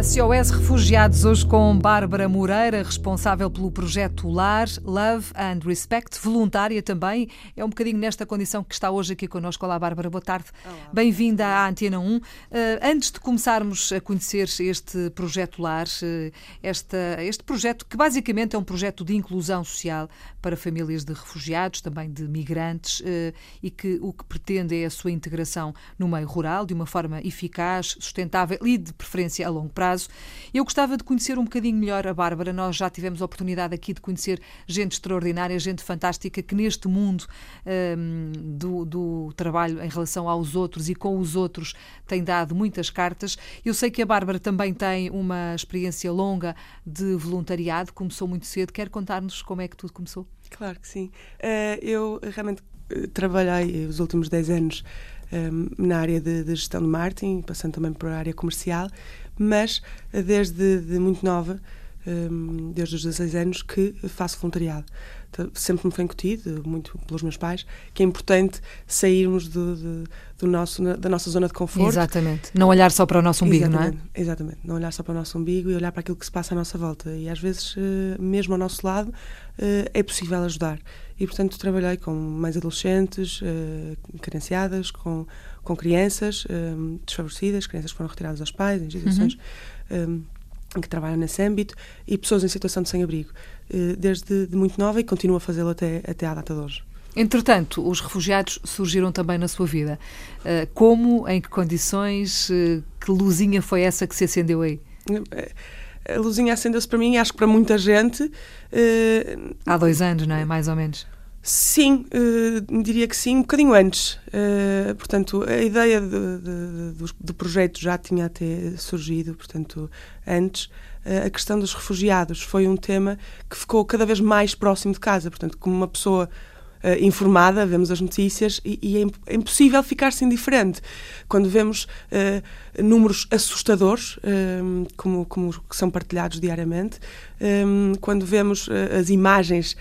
SOS Refugiados, hoje com Bárbara Moreira, responsável pelo projeto LAR, Love and Respect, voluntária também. É um bocadinho nesta condição que está hoje aqui connosco. Olá, Bárbara, boa tarde. Bem-vinda à Antena 1. Uh, antes de começarmos a conhecer este projeto LAR, uh, esta, este projeto que basicamente é um projeto de inclusão social para famílias de refugiados, também de migrantes, uh, e que o que pretende é a sua integração no meio rural de uma forma eficaz, sustentável e de preferência a longo prazo. Eu gostava de conhecer um bocadinho melhor a Bárbara. Nós já tivemos a oportunidade aqui de conhecer gente extraordinária, gente fantástica que neste mundo um, do, do, trabalho em relação aos outros e com os outros tem dado muitas cartas. Eu sei que a Bárbara também tem uma experiência longa de voluntariado, começou muito cedo. Quer contar-nos como é que tudo começou? Claro que sim. Uh, eu realmente trabalhei os últimos 10 anos um, na área de, de, gestão de marketing, passando também por a área comercial, mas desde de muito nova, desde os 16 anos, que faço voluntariado. Então, sempre me foi incutido, muito pelos meus pais, que é importante sairmos do, do, do, nosso, da nossa zona de conforto. Exatamente. Não olhar só para o nosso umbigo, exatamente, não é? Exatamente. Não olhar só para o nosso umbigo e olhar para aquilo que se passa à nossa volta. E às vezes, eh, mesmo ao nosso lado, eh, é possível ajudar. E, portanto, trabalhei com mães adolescentes, eh, carenciadas, com, com crianças desfavorecidas, crianças que foram retiradas aos pais, em instituições. Uhum que trabalham nesse âmbito e pessoas em situação de sem-abrigo, eh, desde de muito nova e continuo a fazê-lo até, até à data de hoje. Entretanto, os refugiados surgiram também na sua vida. Eh, como, em que condições, eh, que luzinha foi essa que se acendeu aí? A luzinha acendeu-se para mim e acho que para muita gente. Há dois anos, não é? Mais ou menos. Sim, uh, diria que sim, um bocadinho antes. Uh, portanto, a ideia de, de, de, do projeto já tinha até surgido, portanto, antes. Uh, a questão dos refugiados foi um tema que ficou cada vez mais próximo de casa. Portanto, como uma pessoa informada, vemos as notícias e, e é, impossível ficar-se indiferente. Quando vemos números assustadores, como, como que são partilhados diariamente, quando vemos as imagens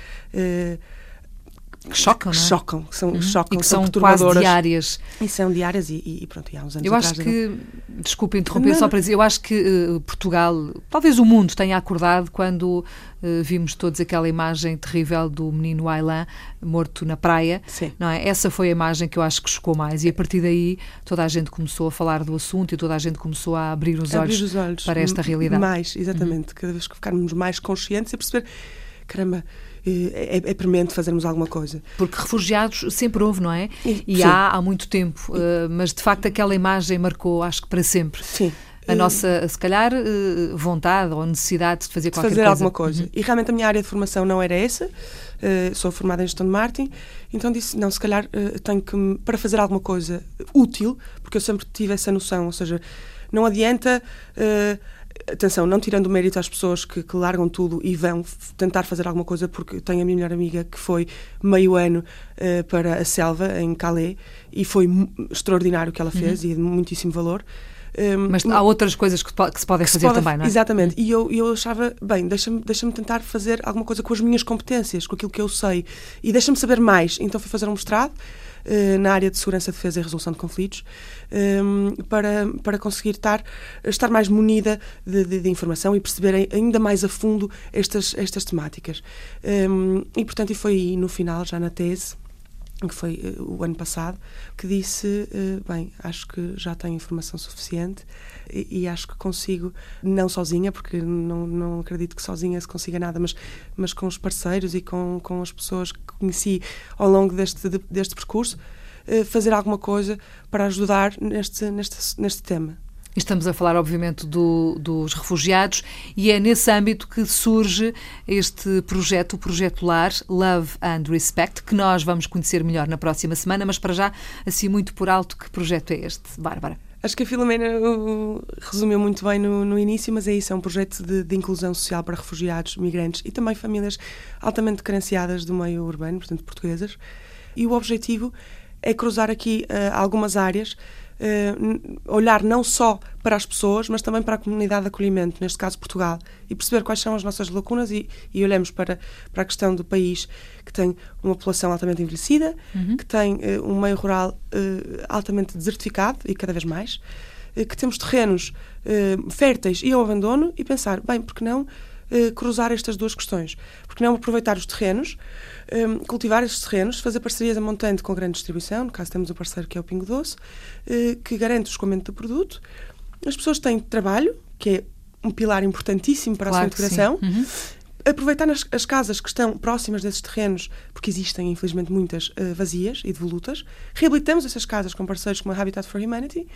que chocam, que não é? chocam, que são, uhum. chocam, e que são, são quase diárias. E são diárias e, e, pronto, e há uns anos Eu acho atrás, que, não... desculpe interromper, não. só para dizer, eu acho que uh, Portugal, talvez o mundo tenha acordado quando uh, vimos todos aquela imagem terrível do menino Aylan morto na praia, Sim. não é? Essa foi a imagem que eu acho que chocou mais e a partir daí toda a gente começou a falar do assunto e toda a gente começou a abrir os, abrir olhos, os olhos, para esta realidade. Mais, exatamente, uhum. cada vez que ficarmos mais conscientes e perceber, caramba, é, é, premente fazermos alguma coisa. Porque refugiados sempre houve, não é? E, há há muito tempo, uh, mas de facto aquela imagem marcou, acho que para sempre. Sim. A nossa, se calhar, uh, vontade ou necessidade de fazer qualquer fazer coisa. alguma coisa. Uhum. E realmente a minha área de formação não era essa. Uh, sou formada em gestão de marketing, então disse, não, se calhar tenho que, para fazer alguma coisa útil, porque eu sempre tive essa noção, ou seja, não adianta atenção, não tirando o mérito às pessoas que, que, largam tudo e vão tentar fazer alguma coisa, porque tenho a minha melhor amiga que foi meio ano uh, para a selva, em Calais, e foi extraordinário o que ela fez uhum. e de muitíssimo valor. Um, Mas há outras coisas que, que se podem que fazer se pode, também, não é? Exatamente. E eu, eu achava, bem, deixa-me deixa tentar fazer alguma coisa com as minhas competências, com aquilo que eu sei, e deixa-me saber mais. Então fui fazer um mestrado uh, na área de segurança, defesa e resolução de conflitos, um, para, para conseguir estar, estar mais munida de, de, de, informação e perceber ainda mais a fundo estas, estas temáticas. Um, e, portanto, e foi no final, já na tese, que foi uh, o ano passado, que disse: uh, bem, acho que já tenho informação suficiente e, e, acho que consigo, não sozinha, porque não, não acredito que sozinha se consiga nada, mas, mas com os parceiros e com, com as pessoas que conheci ao longo deste, de, deste percurso, uh, fazer alguma coisa para ajudar neste, neste, neste tema. Estamos a falar, obviamente, do, dos refugiados e é nesse âmbito que surge este projeto, o Projeto LAR, Love and Respect, que nós vamos conhecer melhor na próxima semana, mas para já, assim muito por alto, que projeto é este, Bárbara? Acho que a Filomena uh, resumiu muito bem no, no, início, mas é isso, é um projeto de, de, inclusão social para refugiados, migrantes e também famílias altamente carenciadas do meio urbano, portanto portuguesas. E o objetivo é cruzar aqui uh, algumas áreas uh, olhar não só para as pessoas, mas também para a comunidade de acolhimento, neste caso Portugal, e perceber quais são as nossas lacunas e, e olhamos para, para a questão do país que tem uma população altamente envelhecida, uhum. que tem uh, um meio rural altamente desertificado e cada vez mais. que temos terrenos férteis e ao abandono e pensar, bem, porque não eh, cruzar estas duas questões? Porque não aproveitar os terrenos, eh, cultivar estes terrenos, fazer parcerias a montante com grande distribuição, no caso temos um parceiro que é o Pingo Doce, eh, que garante o escoamento do produto. As pessoas têm trabalho, que é um pilar importantíssimo para Claro a sua integração. Uhum. Aproveitar nas, as casas que estão próximas desses terrenos, porque existem, infelizmente, muitas eh, vazias e devolutas. Reabilitamos essas casas com parceiros como a Habitat for Humanity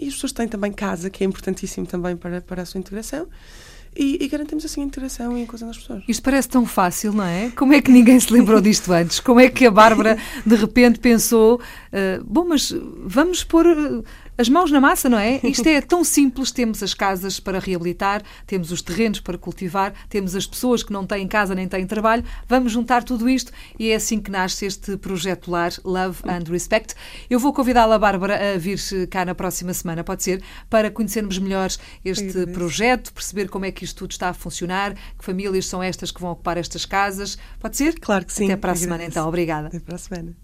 e as pessoas têm também casa, que é importantíssimo também para, para a sua integração. E, e garantimos assim a integração e a inclusão das pessoas. Isto parece tão fácil, não é? Como é que ninguém se lembrou disto antes? Como é que a Bárbara de repente pensou: ah, bom, mas vamos pôr as mãos na massa, não é? Isto é tão simples. Temos as casas para reabilitar, temos os terrenos para cultivar, temos as pessoas que não têm casa nem têm trabalho. Vamos juntar tudo isto e é assim que nasce este projeto lar Love and Respect. Eu vou convidá-la, Bárbara, a vir cá na próxima semana, pode ser, para conhecermos melhor este projeto, perceber como é que isto tudo está a funcionar, que famílias são estas que vão ocupar estas casas. Pode ser? Claro que sim. Até para a semana, então. Obrigada. Até para a semana.